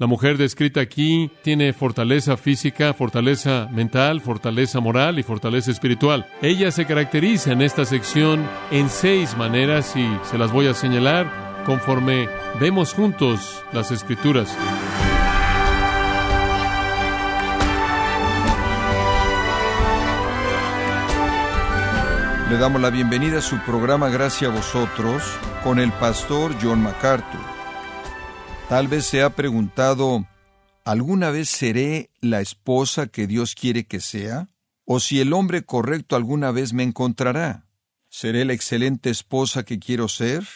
La mujer descrita aquí tiene fortaleza física, fortaleza mental, fortaleza moral y fortaleza espiritual. Ella se caracteriza en esta sección en seis maneras y se las voy a señalar conforme vemos juntos las escrituras. Le damos la bienvenida a su programa Gracias a vosotros con el pastor John MacArthur. Tal vez se ha preguntado, ¿alguna vez seré la esposa que Dios quiere que sea? ¿O si el hombre correcto alguna vez me encontrará? ¿Seré la excelente esposa que quiero ser?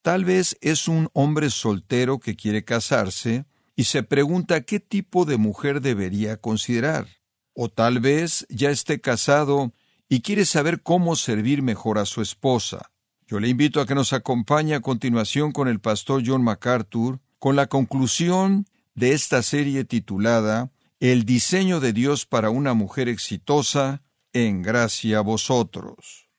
Tal vez es un hombre soltero que quiere casarse y se pregunta qué tipo de mujer debería considerar. O tal vez ya esté casado y quiere saber cómo servir mejor a su esposa. Yo le invito a que nos acompañe a continuación con el pastor John MacArthur con la conclusión de esta serie titulada El diseño de Dios para una mujer exitosa en gracia a vosotros.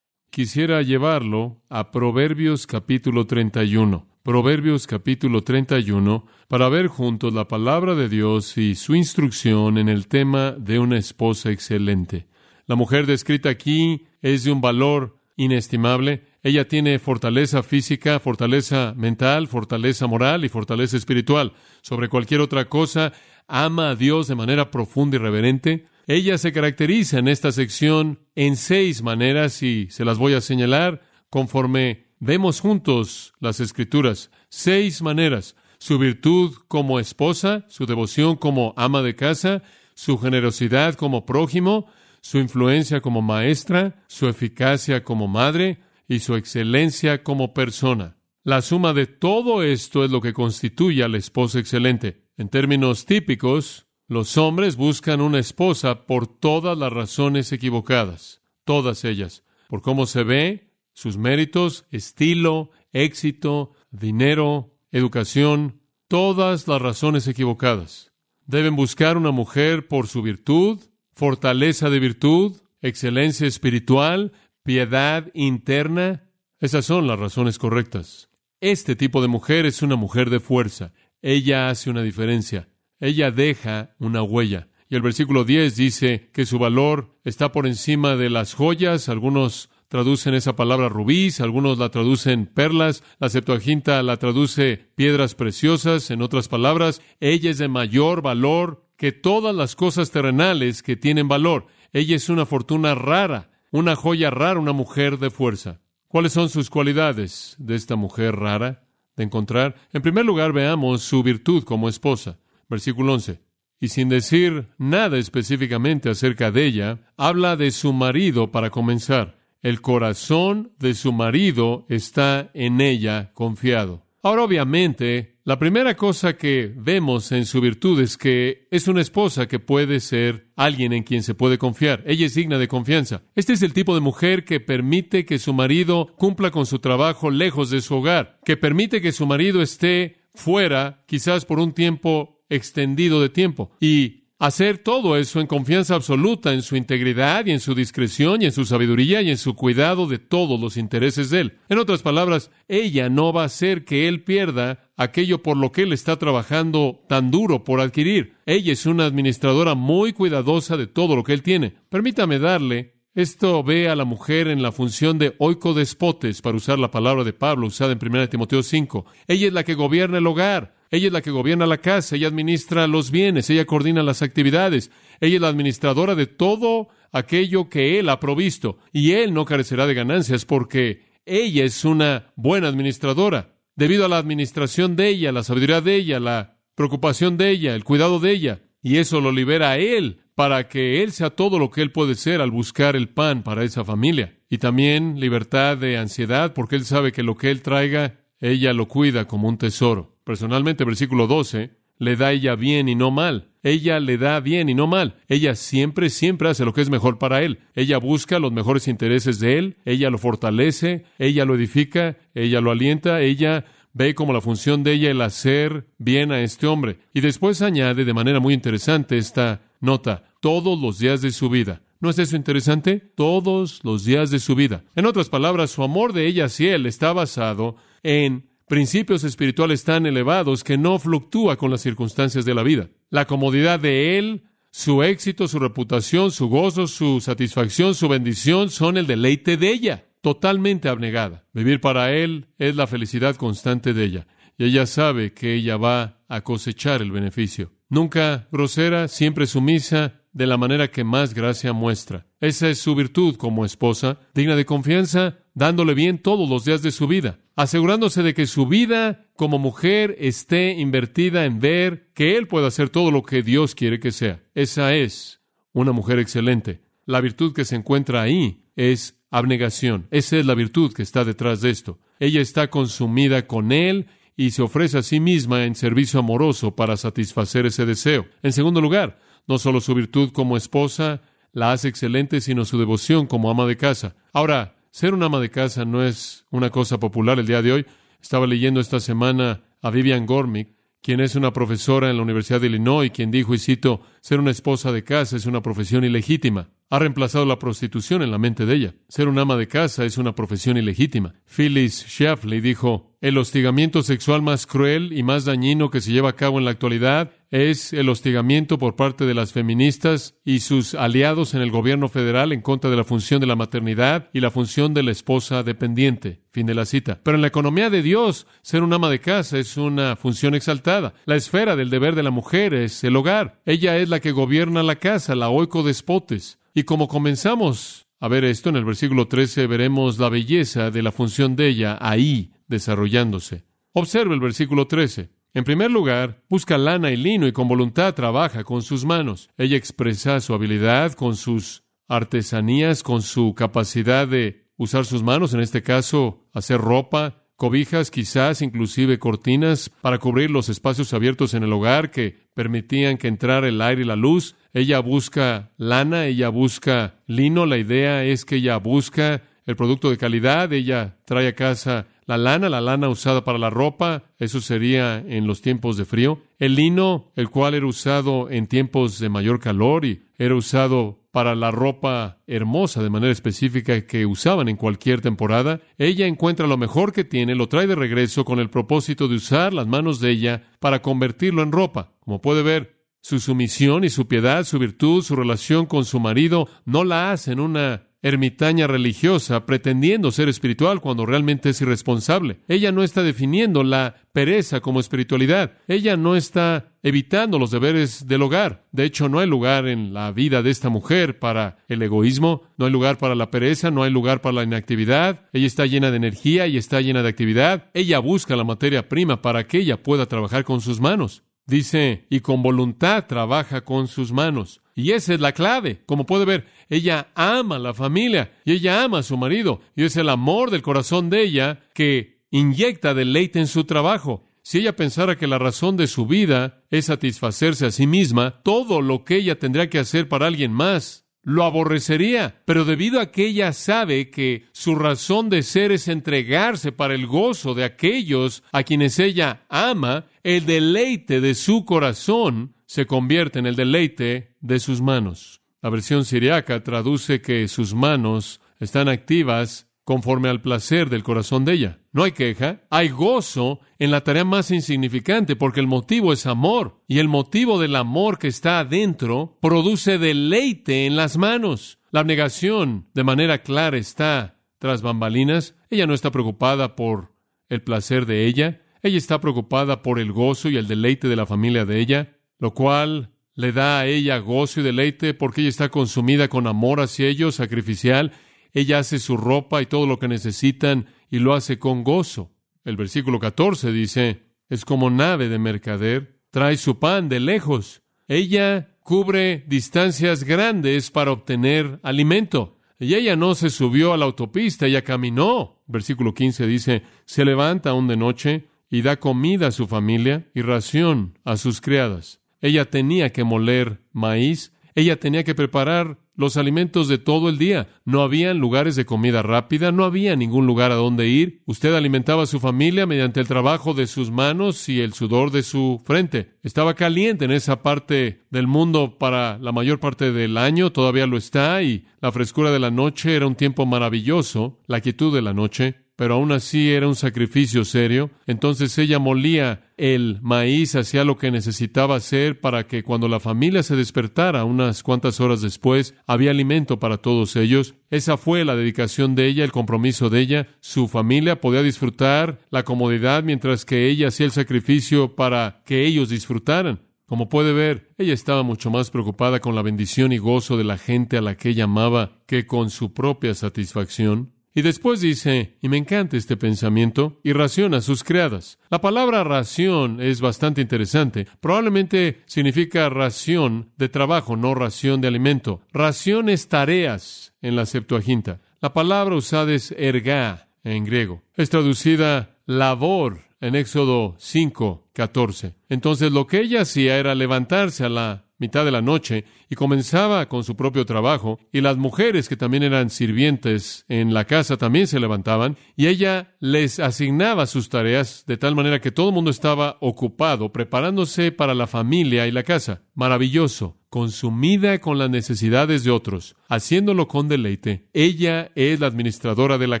Quisiera llevarlo a Proverbios capítulo 31. Proverbios capítulo 31 para ver juntos la palabra de Dios y su instrucción en el tema de una esposa excelente. La mujer descrita aquí es de un valor inestimable. Ella tiene fortaleza física, fortaleza mental, fortaleza moral y fortaleza espiritual. Sobre cualquier otra cosa, ama a Dios de manera profunda y reverente. Ella se caracteriza en esta sección en seis maneras y se las voy a señalar conforme vemos juntos las escrituras. Seis maneras. Su virtud como esposa, su devoción como ama de casa, su generosidad como prójimo, su influencia como maestra, su eficacia como madre y su excelencia como persona. La suma de todo esto es lo que constituye a la esposa excelente. En términos típicos, los hombres buscan una esposa por todas las razones equivocadas, todas ellas, por cómo se ve, sus méritos, estilo, éxito, dinero, educación, todas las razones equivocadas. Deben buscar una mujer por su virtud, fortaleza de virtud, excelencia espiritual, piedad interna. Esas son las razones correctas. Este tipo de mujer es una mujer de fuerza. Ella hace una diferencia. Ella deja una huella. Y el versículo 10 dice que su valor está por encima de las joyas. Algunos traducen esa palabra rubíes, algunos la traducen perlas, la Septuaginta la traduce piedras preciosas. En otras palabras, ella es de mayor valor que todas las cosas terrenales que tienen valor. Ella es una fortuna rara, una joya rara, una mujer de fuerza. ¿Cuáles son sus cualidades de esta mujer rara de encontrar? En primer lugar, veamos su virtud como esposa. Versículo 11. Y sin decir nada específicamente acerca de ella, habla de su marido para comenzar. El corazón de su marido está en ella confiado. Ahora, obviamente, la primera cosa que vemos en su virtud es que es una esposa que puede ser alguien en quien se puede confiar. Ella es digna de confianza. Este es el tipo de mujer que permite que su marido cumpla con su trabajo lejos de su hogar, que permite que su marido esté fuera, quizás por un tiempo extendido de tiempo, y hacer todo eso en confianza absoluta en su integridad y en su discreción y en su sabiduría y en su cuidado de todos los intereses de él. En otras palabras, ella no va a hacer que él pierda aquello por lo que él está trabajando tan duro por adquirir. Ella es una administradora muy cuidadosa de todo lo que él tiene. Permítame darle esto ve a la mujer en la función de oicodespotes, para usar la palabra de Pablo usada en 1 Timoteo 5. Ella es la que gobierna el hogar. Ella es la que gobierna la casa, ella administra los bienes, ella coordina las actividades, ella es la administradora de todo aquello que él ha provisto, y él no carecerá de ganancias porque ella es una buena administradora. Debido a la administración de ella, la sabiduría de ella, la preocupación de ella, el cuidado de ella, y eso lo libera a él para que él sea todo lo que él puede ser al buscar el pan para esa familia. Y también libertad de ansiedad, porque él sabe que lo que él traiga, ella lo cuida como un tesoro. Personalmente, versículo 12, le da ella bien y no mal. Ella le da bien y no mal. Ella siempre, siempre hace lo que es mejor para él. Ella busca los mejores intereses de él. Ella lo fortalece. Ella lo edifica. Ella lo alienta. Ella ve como la función de ella el hacer bien a este hombre. Y después añade de manera muy interesante esta nota. Todos los días de su vida. ¿No es eso interesante? Todos los días de su vida. En otras palabras, su amor de ella hacia él está basado en principios espirituales tan elevados que no fluctúa con las circunstancias de la vida. La comodidad de Él, su éxito, su reputación, su gozo, su satisfacción, su bendición son el deleite de ella, totalmente abnegada. Vivir para Él es la felicidad constante de ella, y ella sabe que ella va a cosechar el beneficio. Nunca grosera, siempre sumisa, de la manera que más gracia muestra. Esa es su virtud como esposa, digna de confianza, dándole bien todos los días de su vida, asegurándose de que su vida como mujer esté invertida en ver que él pueda hacer todo lo que Dios quiere que sea. Esa es una mujer excelente. La virtud que se encuentra ahí es abnegación. Esa es la virtud que está detrás de esto. Ella está consumida con él y se ofrece a sí misma en servicio amoroso para satisfacer ese deseo. En segundo lugar, no solo su virtud como esposa la hace excelente, sino su devoción como ama de casa. Ahora, ser una ama de casa no es una cosa popular el día de hoy. Estaba leyendo esta semana a Vivian Gormick, quien es una profesora en la Universidad de Illinois, quien dijo, y cito, ser una esposa de casa es una profesión ilegítima. Ha reemplazado la prostitución en la mente de ella. Ser una ama de casa es una profesión ilegítima. Phyllis Schlafly dijo, el hostigamiento sexual más cruel y más dañino que se lleva a cabo en la actualidad es el hostigamiento por parte de las feministas y sus aliados en el gobierno federal en contra de la función de la maternidad y la función de la esposa dependiente. Fin de la cita. Pero en la economía de Dios, ser un ama de casa es una función exaltada. La esfera del deber de la mujer es el hogar. Ella es la que gobierna la casa, la oico despotes. Y como comenzamos a ver esto en el versículo 13, veremos la belleza de la función de ella ahí desarrollándose. Observe el versículo 13. En primer lugar, busca lana y lino y con voluntad trabaja con sus manos. Ella expresa su habilidad con sus artesanías, con su capacidad de usar sus manos, en este caso, hacer ropa, cobijas, quizás inclusive cortinas para cubrir los espacios abiertos en el hogar que permitían que entrara el aire y la luz. Ella busca lana, ella busca lino. La idea es que ella busca el producto de calidad, ella trae a casa la lana, la lana usada para la ropa, eso sería en los tiempos de frío. El lino, el cual era usado en tiempos de mayor calor y era usado para la ropa hermosa de manera específica que usaban en cualquier temporada. Ella encuentra lo mejor que tiene, lo trae de regreso con el propósito de usar las manos de ella para convertirlo en ropa. Como puede ver, su sumisión y su piedad, su virtud, su relación con su marido no la hacen una ermitaña religiosa pretendiendo ser espiritual cuando realmente es irresponsable. Ella no está definiendo la pereza como espiritualidad. Ella no está evitando los deberes del hogar. De hecho, no hay lugar en la vida de esta mujer para el egoísmo, no hay lugar para la pereza, no hay lugar para la inactividad. Ella está llena de energía y está llena de actividad. Ella busca la materia prima para que ella pueda trabajar con sus manos. Dice, y con voluntad trabaja con sus manos. Y esa es la clave. Como puede ver, ella ama a la familia y ella ama a su marido. Y es el amor del corazón de ella que inyecta deleite en su trabajo. Si ella pensara que la razón de su vida es satisfacerse a sí misma, todo lo que ella tendría que hacer para alguien más lo aborrecería, pero debido a que ella sabe que su razón de ser es entregarse para el gozo de aquellos a quienes ella ama, el deleite de su corazón se convierte en el deleite de sus manos. La versión siriaca traduce que sus manos están activas conforme al placer del corazón de ella. No hay queja, hay gozo en la tarea más insignificante porque el motivo es amor y el motivo del amor que está adentro produce deleite en las manos. La abnegación de manera clara está tras bambalinas. Ella no está preocupada por el placer de ella, ella está preocupada por el gozo y el deleite de la familia de ella, lo cual le da a ella gozo y deleite porque ella está consumida con amor hacia ellos, sacrificial, ella hace su ropa y todo lo que necesitan y lo hace con gozo. El versículo 14 dice, es como nave de mercader, trae su pan de lejos. Ella cubre distancias grandes para obtener alimento. Y ella no se subió a la autopista, ella caminó. Versículo 15 dice, se levanta aún de noche y da comida a su familia y ración a sus criadas. Ella tenía que moler maíz, ella tenía que preparar los alimentos de todo el día. No había lugares de comida rápida, no había ningún lugar a donde ir. Usted alimentaba a su familia mediante el trabajo de sus manos y el sudor de su frente. Estaba caliente en esa parte del mundo para la mayor parte del año, todavía lo está, y la frescura de la noche era un tiempo maravilloso, la quietud de la noche. Pero aún así era un sacrificio serio. Entonces ella molía el maíz, hacía lo que necesitaba hacer para que cuando la familia se despertara unas cuantas horas después, había alimento para todos ellos. Esa fue la dedicación de ella, el compromiso de ella. Su familia podía disfrutar la comodidad mientras que ella hacía el sacrificio para que ellos disfrutaran. Como puede ver, ella estaba mucho más preocupada con la bendición y gozo de la gente a la que ella amaba que con su propia satisfacción. Y después dice, y me encanta este pensamiento, y raciona sus criadas. La palabra ración es bastante interesante. Probablemente significa ración de trabajo, no ración de alimento. Ración es tareas en la Septuaginta. La palabra usada es erga en griego. Es traducida labor en Éxodo 5, 14. Entonces lo que ella hacía era levantarse a la mitad de la noche y comenzaba con su propio trabajo y las mujeres que también eran sirvientes en la casa también se levantaban y ella les asignaba sus tareas de tal manera que todo el mundo estaba ocupado preparándose para la familia y la casa. Maravilloso, consumida con las necesidades de otros, haciéndolo con deleite. Ella es la administradora de la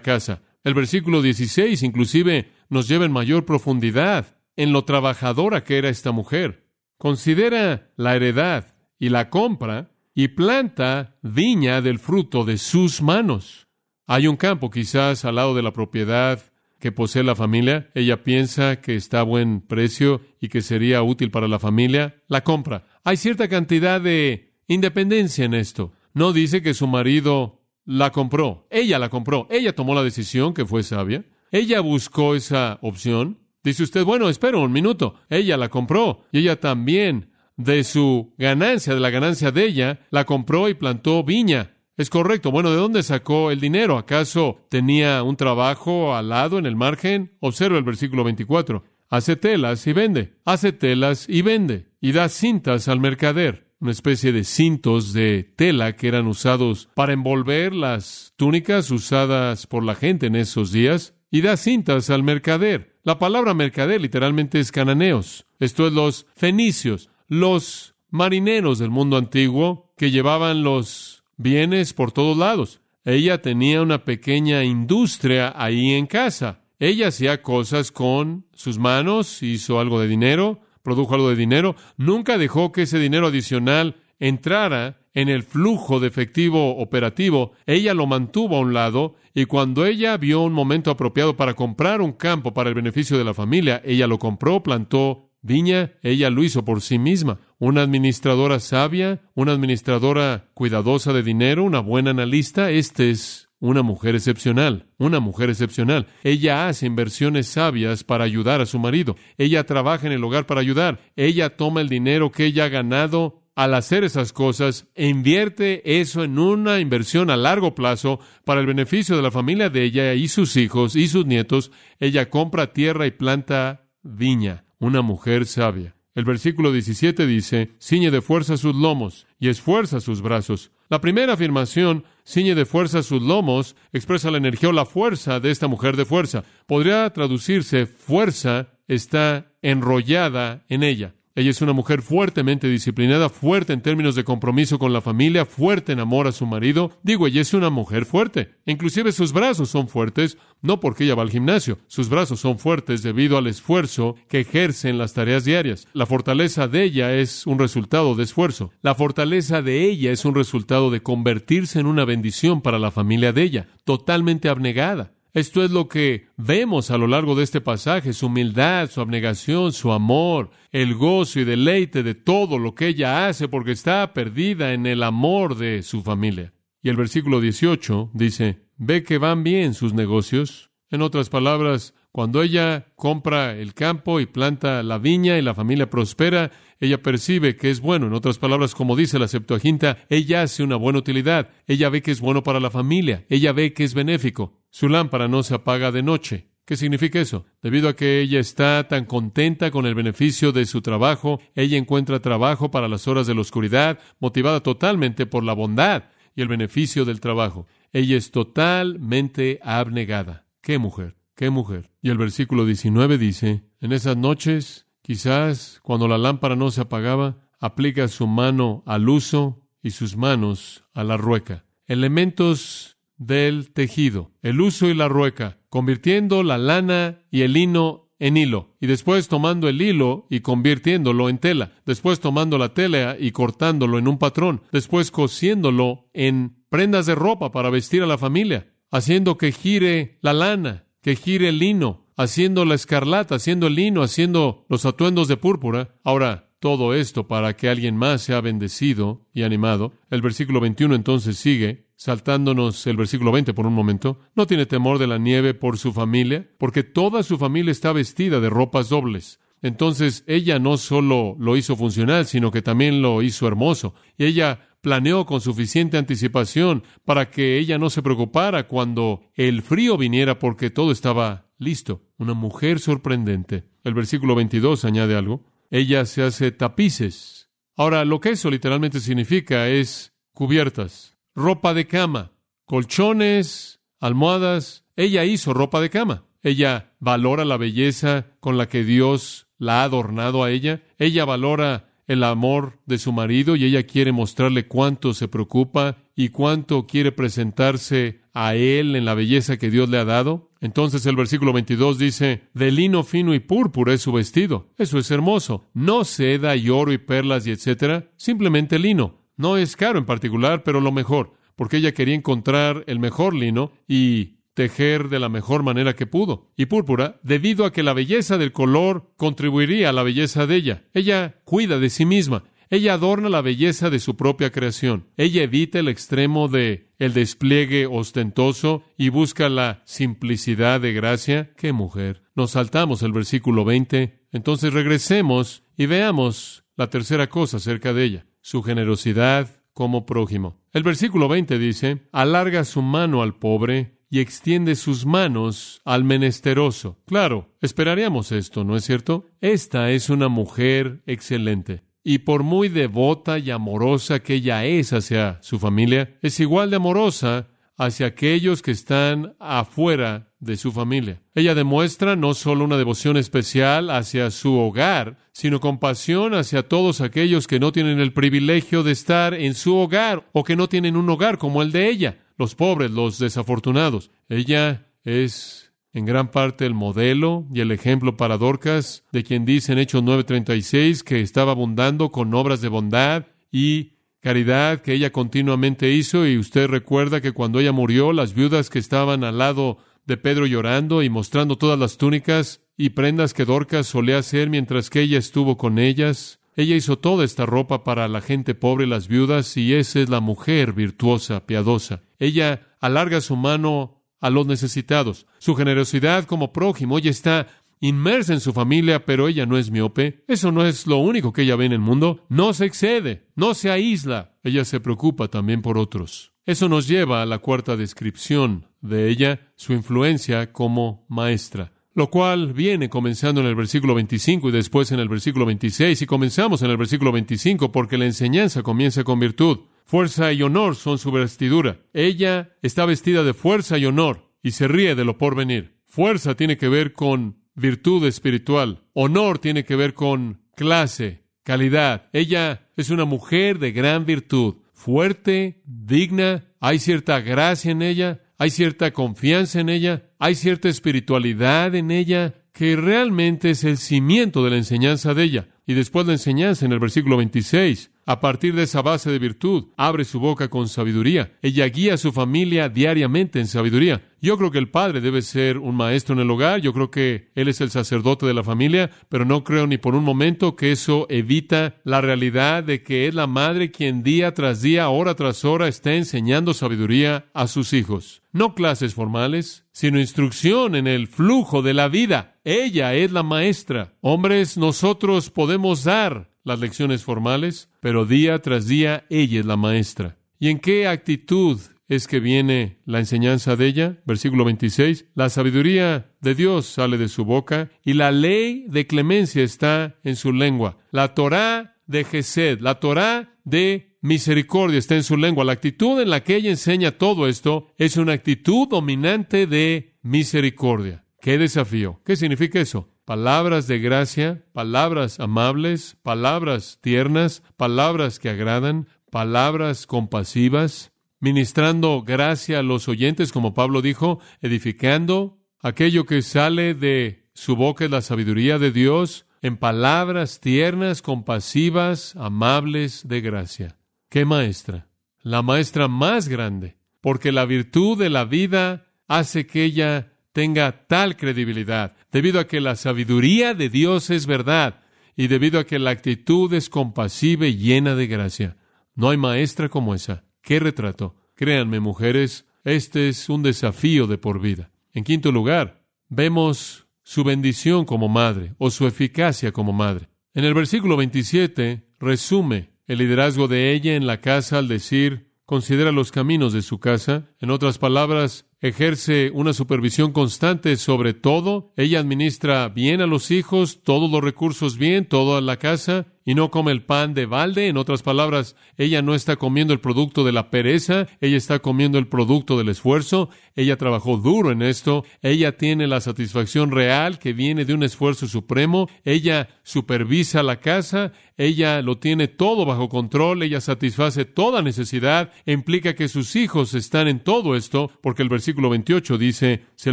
casa. El versículo 16 inclusive nos lleva en mayor profundidad en lo trabajadora que era esta mujer. Considera la heredad y la compra y planta viña del fruto de sus manos. Hay un campo quizás al lado de la propiedad que posee la familia. Ella piensa que está a buen precio y que sería útil para la familia. La compra. Hay cierta cantidad de independencia en esto. No dice que su marido la compró. Ella la compró. Ella tomó la decisión que fue sabia. Ella buscó esa opción. Dice usted, bueno, espera un minuto. Ella la compró y ella también, de su ganancia, de la ganancia de ella, la compró y plantó viña. Es correcto. Bueno, ¿de dónde sacó el dinero? ¿Acaso tenía un trabajo al lado en el margen? Observa el versículo 24. Hace telas y vende. Hace telas y vende. Y da cintas al mercader una especie de cintos de tela que eran usados para envolver las túnicas usadas por la gente en esos días y da cintas al mercader. La palabra mercader literalmente es cananeos, esto es los fenicios, los marineros del mundo antiguo que llevaban los bienes por todos lados. Ella tenía una pequeña industria ahí en casa. Ella hacía cosas con sus manos, hizo algo de dinero, produjo algo de dinero, nunca dejó que ese dinero adicional entrara en el flujo de efectivo operativo, ella lo mantuvo a un lado y cuando ella vio un momento apropiado para comprar un campo para el beneficio de la familia, ella lo compró, plantó viña, ella lo hizo por sí misma. Una administradora sabia, una administradora cuidadosa de dinero, una buena analista, este es una mujer excepcional, una mujer excepcional. Ella hace inversiones sabias para ayudar a su marido. Ella trabaja en el hogar para ayudar. Ella toma el dinero que ella ha ganado al hacer esas cosas e invierte eso en una inversión a largo plazo para el beneficio de la familia de ella y sus hijos y sus nietos. Ella compra tierra y planta viña, una mujer sabia. El versículo 17 dice, ciñe de fuerza sus lomos y esfuerza sus brazos. La primera afirmación, ciñe de fuerza sus lomos, expresa la energía o la fuerza de esta mujer de fuerza. Podría traducirse fuerza está enrollada en ella. Ella es una mujer fuertemente disciplinada, fuerte en términos de compromiso con la familia, fuerte en amor a su marido. Digo, ella es una mujer fuerte. Inclusive sus brazos son fuertes, no porque ella va al gimnasio. Sus brazos son fuertes debido al esfuerzo que ejerce en las tareas diarias. La fortaleza de ella es un resultado de esfuerzo. La fortaleza de ella es un resultado de convertirse en una bendición para la familia de ella, totalmente abnegada. Esto es lo que vemos a lo largo de este pasaje, su humildad, su abnegación, su amor, el gozo y deleite de todo lo que ella hace porque está perdida en el amor de su familia. Y el versículo 18 dice, ve que van bien sus negocios. En otras palabras, cuando ella compra el campo y planta la viña y la familia prospera, ella percibe que es bueno. En otras palabras, como dice la Septuaginta, ella hace una buena utilidad. Ella ve que es bueno para la familia. Ella ve que es benéfico. Su lámpara no se apaga de noche. ¿Qué significa eso? Debido a que ella está tan contenta con el beneficio de su trabajo, ella encuentra trabajo para las horas de la oscuridad, motivada totalmente por la bondad y el beneficio del trabajo. Ella es totalmente abnegada. ¡Qué mujer! ¡Qué mujer! Y el versículo 19 dice, en esas noches, quizás cuando la lámpara no se apagaba, aplica su mano al uso y sus manos a la rueca. Elementos del tejido, el uso y la rueca, convirtiendo la lana y el lino en hilo, y después tomando el hilo y convirtiéndolo en tela, después tomando la tela y cortándolo en un patrón, después cosiéndolo en prendas de ropa para vestir a la familia, haciendo que gire la lana, que gire el lino, haciendo la escarlata, haciendo el lino, haciendo los atuendos de púrpura. Ahora, todo esto para que alguien más sea bendecido y animado. El versículo 21 entonces sigue, saltándonos el versículo 20 por un momento. No tiene temor de la nieve por su familia, porque toda su familia está vestida de ropas dobles. Entonces ella no solo lo hizo funcional, sino que también lo hizo hermoso. Y ella planeó con suficiente anticipación para que ella no se preocupara cuando el frío viniera porque todo estaba listo. Una mujer sorprendente. El versículo 22 añade algo ella se hace tapices. Ahora, lo que eso literalmente significa es cubiertas, ropa de cama, colchones, almohadas. Ella hizo ropa de cama. Ella valora la belleza con la que Dios la ha adornado a ella. Ella valora el amor de su marido y ella quiere mostrarle cuánto se preocupa y cuánto quiere presentarse a él en la belleza que Dios le ha dado. Entonces el versículo 22 dice, de lino fino y púrpura es su vestido. Eso es hermoso. No seda y oro y perlas y etcétera, simplemente lino. No es caro en particular, pero lo mejor, porque ella quería encontrar el mejor lino y tejer de la mejor manera que pudo. Y púrpura, debido a que la belleza del color contribuiría a la belleza de ella. Ella cuida de sí misma. Ella adorna la belleza de su propia creación. Ella evita el extremo de el despliegue ostentoso y busca la simplicidad de gracia. ¡Qué mujer! Nos saltamos el versículo 20. Entonces regresemos y veamos la tercera cosa acerca de ella, su generosidad como prójimo. El versículo 20 dice, alarga su mano al pobre y extiende sus manos al menesteroso. Claro, esperaríamos esto, ¿no es cierto? Esta es una mujer excelente y por muy devota y amorosa que ella es hacia su familia, es igual de amorosa hacia aquellos que están afuera de su familia. Ella demuestra no solo una devoción especial hacia su hogar, sino compasión hacia todos aquellos que no tienen el privilegio de estar en su hogar o que no tienen un hogar como el de ella, los pobres, los desafortunados. Ella es en gran parte el modelo y el ejemplo para Dorcas, de quien dice en Hechos 9:36 que estaba abundando con obras de bondad y caridad que ella continuamente hizo, y usted recuerda que cuando ella murió, las viudas que estaban al lado de Pedro llorando y mostrando todas las túnicas y prendas que Dorcas solía hacer mientras que ella estuvo con ellas, ella hizo toda esta ropa para la gente pobre las viudas, y esa es la mujer virtuosa, piadosa. Ella alarga su mano a los necesitados. Su generosidad como prójimo, ella está inmersa en su familia, pero ella no es miope. Eso no es lo único que ella ve en el mundo. No se excede, no se aísla. Ella se preocupa también por otros. Eso nos lleva a la cuarta descripción de ella, su influencia como maestra lo cual viene comenzando en el versículo 25 y después en el versículo 26 y comenzamos en el versículo 25 porque la enseñanza comienza con virtud. Fuerza y honor son su vestidura. Ella está vestida de fuerza y honor y se ríe de lo porvenir. Fuerza tiene que ver con virtud espiritual. Honor tiene que ver con clase, calidad. Ella es una mujer de gran virtud, fuerte, digna. Hay cierta gracia en ella, hay cierta confianza en ella, hay cierta espiritualidad en ella que realmente es el cimiento de la enseñanza de ella. Y después la enseñanza en el versículo 26 a partir de esa base de virtud, abre su boca con sabiduría. Ella guía a su familia diariamente en sabiduría. Yo creo que el padre debe ser un maestro en el hogar, yo creo que él es el sacerdote de la familia, pero no creo ni por un momento que eso evita la realidad de que es la madre quien día tras día, hora tras hora, está enseñando sabiduría a sus hijos. No clases formales, sino instrucción en el flujo de la vida. Ella es la maestra. Hombres, nosotros podemos dar las lecciones formales, pero día tras día ella es la maestra. ¿Y en qué actitud es que viene la enseñanza de ella? Versículo 26. La sabiduría de Dios sale de su boca y la ley de clemencia está en su lengua. La Torá de Gesed, la Torá de misericordia está en su lengua. La actitud en la que ella enseña todo esto es una actitud dominante de misericordia. ¡Qué desafío! ¿Qué significa eso? palabras de gracia, palabras amables, palabras tiernas, palabras que agradan, palabras compasivas, ministrando gracia a los oyentes, como Pablo dijo, edificando Aquello que sale de su boca es la sabiduría de Dios en palabras tiernas, compasivas, amables, de gracia. ¿Qué maestra? La maestra más grande, porque la virtud de la vida hace que ella tenga tal credibilidad, debido a que la sabiduría de Dios es verdad y debido a que la actitud es compasiva y llena de gracia. No hay maestra como esa. ¿Qué retrato? Créanme, mujeres, este es un desafío de por vida. En quinto lugar, vemos su bendición como madre o su eficacia como madre. En el versículo 27 resume el liderazgo de ella en la casa al decir, considera los caminos de su casa. En otras palabras, ejerce una supervisión constante sobre todo. Ella administra bien a los hijos, todos los recursos bien, toda la casa y no come el pan de balde. En otras palabras, ella no está comiendo el producto de la pereza, ella está comiendo el producto del esfuerzo. Ella trabajó duro en esto, ella tiene la satisfacción real que viene de un esfuerzo supremo, ella supervisa la casa, ella lo tiene todo bajo control, ella satisface toda necesidad, implica que sus hijos están en todo esto, porque el versículo 28 dice, se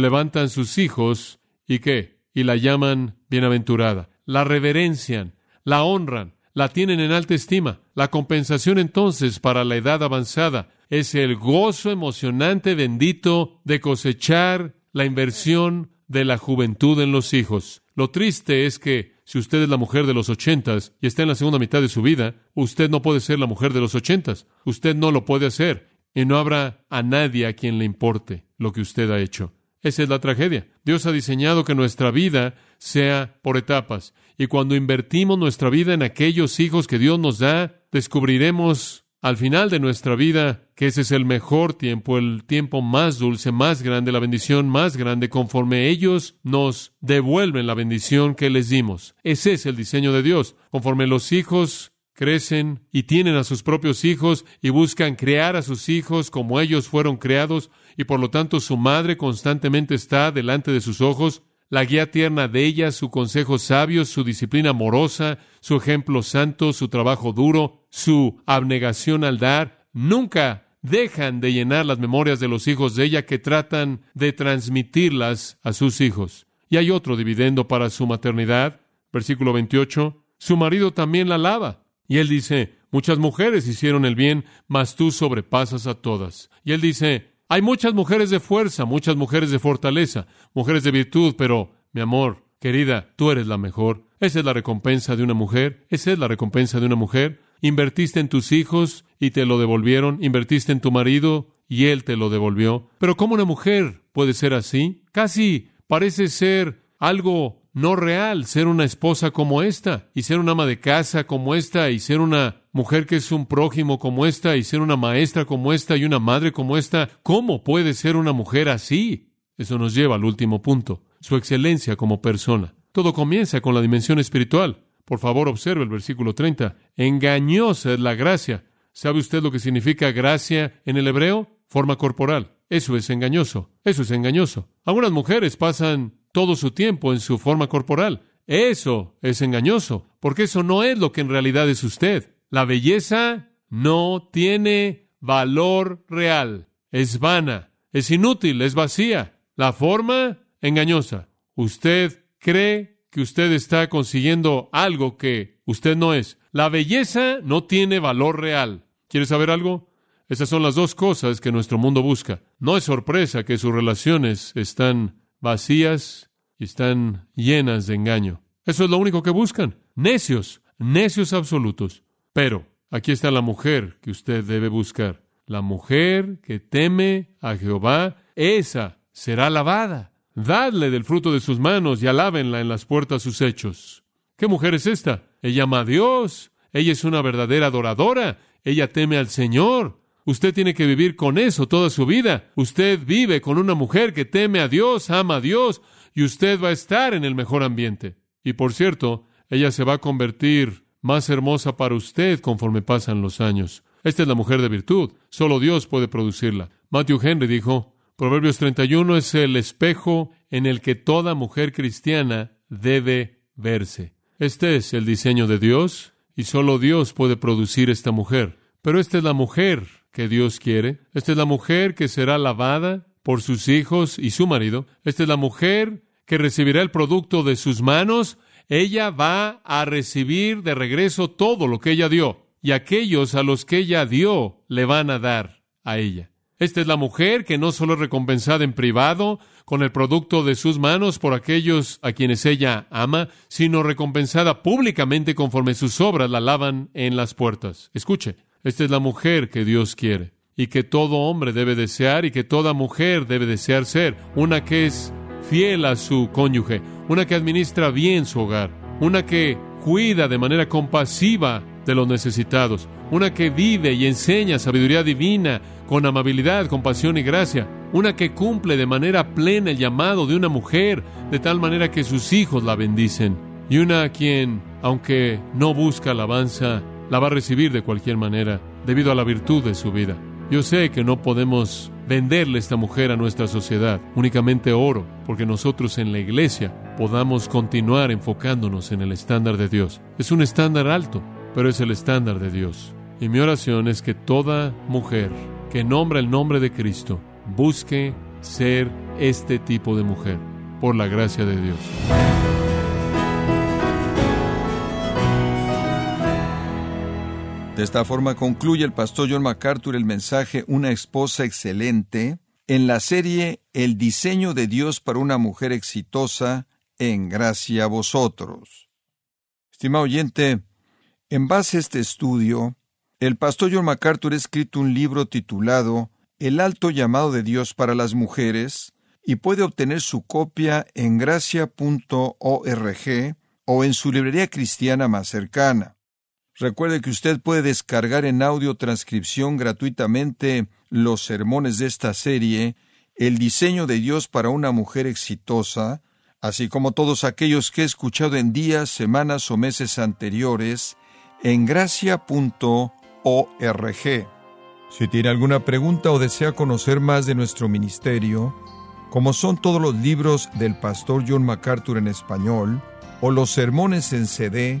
levantan sus hijos y qué, y la llaman bienaventurada, la reverencian, la honran, la tienen en alta estima. La compensación entonces para la edad avanzada es el gozo emocionante bendito de cosechar la inversión de la juventud en los hijos. Lo triste es que si usted es la mujer de los ochentas y está en la segunda mitad de su vida, usted no puede ser la mujer de los ochentas. Usted no lo puede hacer y no habrá a nadie a quien le importe lo que usted ha hecho. Esa es la tragedia. Dios ha diseñado que nuestra vida sea por etapas. Y cuando invertimos nuestra vida en aquellos hijos que Dios nos da, descubriremos al final de nuestra vida que ese es el mejor tiempo, el tiempo más dulce, más grande, la bendición más grande, conforme ellos nos devuelven la bendición que les dimos. Ese es el diseño de Dios. Conforme los hijos crecen y tienen a sus propios hijos y buscan crear a sus hijos como ellos fueron creados, y por lo tanto su madre constantemente está delante de sus ojos, la guía tierna de ella, su consejo sabio, su disciplina amorosa, su ejemplo santo, su trabajo duro, su abnegación al dar, nunca dejan de llenar las memorias de los hijos de ella que tratan de transmitirlas a sus hijos. Y hay otro dividendo para su maternidad, versículo 28, su marido también la alaba. Y él dice, muchas mujeres hicieron el bien, mas tú sobrepasas a todas. Y él dice, hay muchas mujeres de fuerza, muchas mujeres de fortaleza, mujeres de virtud, pero, mi amor, querida, tú eres la mejor. Esa es la recompensa de una mujer. Esa es la recompensa de una mujer. Invertiste en tus hijos y te lo devolvieron. Invertiste en tu marido y él te lo devolvió. Pero ¿cómo una mujer puede ser así? Casi parece ser algo no real ser una esposa como esta, y ser una ama de casa como esta, y ser una mujer que es un prójimo como esta, y ser una maestra como esta, y una madre como esta. ¿Cómo puede ser una mujer así? Eso nos lleva al último punto, su excelencia como persona. Todo comienza con la dimensión espiritual. Por favor, observe el versículo 30. Engañosa es la gracia. ¿Sabe usted lo que significa gracia en el hebreo? Forma corporal. Eso es engañoso. Eso es engañoso. Algunas mujeres pasan todo su tiempo en su forma corporal. Eso es engañoso, porque eso no es lo que en realidad es usted. La belleza no tiene valor real, es vana, es inútil, es vacía. La forma, engañosa. Usted cree que usted está consiguiendo algo que usted no es. La belleza no tiene valor real. ¿Quiere saber algo? Esas son las dos cosas que nuestro mundo busca. No es sorpresa que sus relaciones están vacías y están llenas de engaño. Eso es lo único que buscan. Necios, necios absolutos. Pero aquí está la mujer que usted debe buscar. La mujer que teme a Jehová, esa será alabada. Dadle del fruto de sus manos y alábenla en las puertas sus hechos. ¿Qué mujer es esta? Ella ama a Dios. Ella es una verdadera adoradora. Ella teme al Señor. Usted tiene que vivir con eso toda su vida. Usted vive con una mujer que teme a Dios, ama a Dios, y usted va a estar en el mejor ambiente. Y por cierto, ella se va a convertir más hermosa para usted conforme pasan los años. Esta es la mujer de virtud. Solo Dios puede producirla. Matthew Henry dijo, Proverbios 31 es el espejo en el que toda mujer cristiana debe verse. Este es el diseño de Dios y solo Dios puede producir esta mujer. Pero esta es la mujer que Dios quiere. Esta es la mujer que será alabada, por sus hijos y su marido. Esta es la mujer que recibirá el producto de sus manos. Ella va a recibir de regreso todo lo que ella dio. Y aquellos a los que ella dio le van a dar a ella. Esta es la mujer que no solo es recompensada en privado con el producto de sus manos por aquellos a quienes ella ama, sino recompensada públicamente conforme sus obras la lavan en las puertas. Escuche, esta es la mujer que Dios quiere y que todo hombre debe desear y que toda mujer debe desear ser, una que es fiel a su cónyuge, una que administra bien su hogar, una que cuida de manera compasiva de los necesitados, una que vive y enseña sabiduría divina con amabilidad, compasión y gracia, una que cumple de manera plena el llamado de una mujer, de tal manera que sus hijos la bendicen, y una a quien, aunque no busca alabanza, la va a recibir de cualquier manera, debido a la virtud de su vida. Yo sé que no podemos venderle esta mujer a nuestra sociedad, únicamente oro, porque nosotros en la iglesia podamos continuar enfocándonos en el estándar de Dios. Es un estándar alto, pero es el estándar de Dios. Y mi oración es que toda mujer que nombra el nombre de Cristo busque ser este tipo de mujer, por la gracia de Dios. De esta forma concluye el pastor John MacArthur el mensaje Una esposa excelente en la serie El diseño de Dios para una mujer exitosa en gracia a vosotros. Estimado oyente, en base a este estudio, el pastor John MacArthur ha escrito un libro titulado El alto llamado de Dios para las mujeres y puede obtener su copia en gracia.org o en su librería cristiana más cercana. Recuerde que usted puede descargar en audio transcripción gratuitamente los sermones de esta serie, El diseño de Dios para una mujer exitosa, así como todos aquellos que he escuchado en días, semanas o meses anteriores, en gracia.org. Si tiene alguna pregunta o desea conocer más de nuestro ministerio, como son todos los libros del pastor John MacArthur en español, o los sermones en CD,